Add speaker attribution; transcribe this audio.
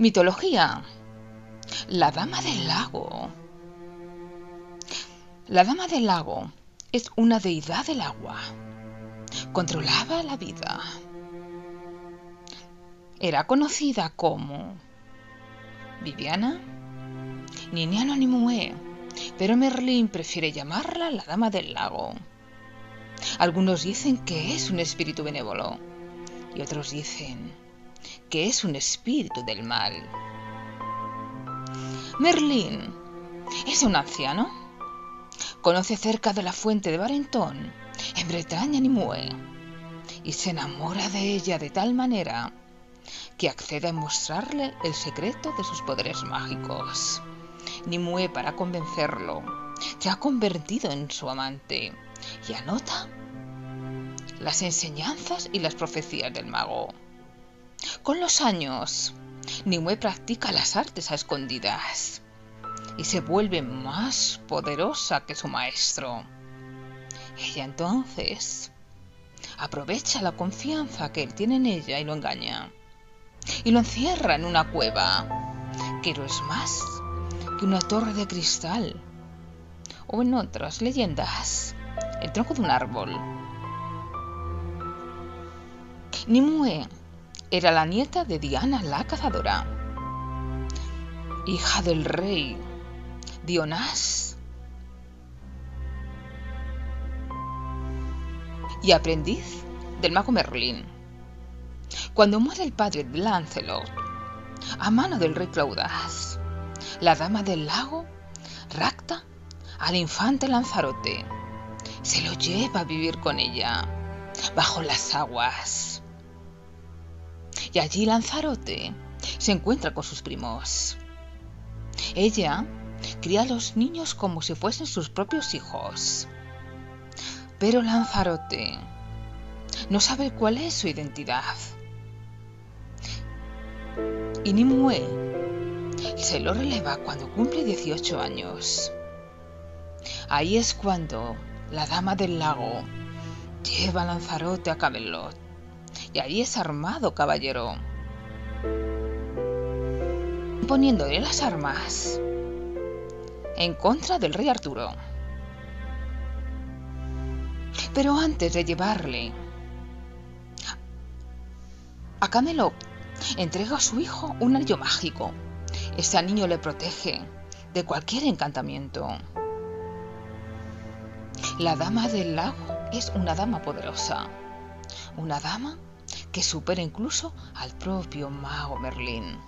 Speaker 1: Mitología. La Dama del Lago. La Dama del Lago es una deidad del agua. Controlaba la vida. Era conocida como Viviana, Niniano Nimue, pero Merlín prefiere llamarla la Dama del Lago. Algunos dicen que es un espíritu benévolo y otros dicen que es un espíritu del mal. Merlín es un anciano. Conoce cerca de la fuente de Barentón, en Bretaña Nimue, y se enamora de ella de tal manera que accede a mostrarle el secreto de sus poderes mágicos. Nimue, para convencerlo, se ha convertido en su amante y anota las enseñanzas y las profecías del mago. Con los años, Nimue practica las artes a escondidas y se vuelve más poderosa que su maestro. Ella entonces aprovecha la confianza que él tiene en ella y lo engaña. Y lo encierra en una cueva, que no es más que una torre de cristal. O en otras leyendas, el tronco de un árbol. Nimue era la nieta de Diana la cazadora, hija del rey Dionás y aprendiz del mago Merlín. Cuando muere el padre de Lancelot, a mano del rey Claudas, la dama del lago rapta al infante Lanzarote. Se lo lleva a vivir con ella, bajo las aguas y allí Lanzarote se encuentra con sus primos. Ella cría a los niños como si fuesen sus propios hijos. Pero Lanzarote no sabe cuál es su identidad. Y Nimue se lo releva cuando cumple 18 años. Ahí es cuando la dama del lago lleva a Lanzarote a Camelot y ahí es armado, caballero. Poniéndole las armas en contra del rey Arturo. Pero antes de llevarle a Camelot, entrega a su hijo un anillo mágico. Este anillo le protege de cualquier encantamiento. La dama del lago es una dama poderosa. Una dama que supera incluso al propio mago Merlín.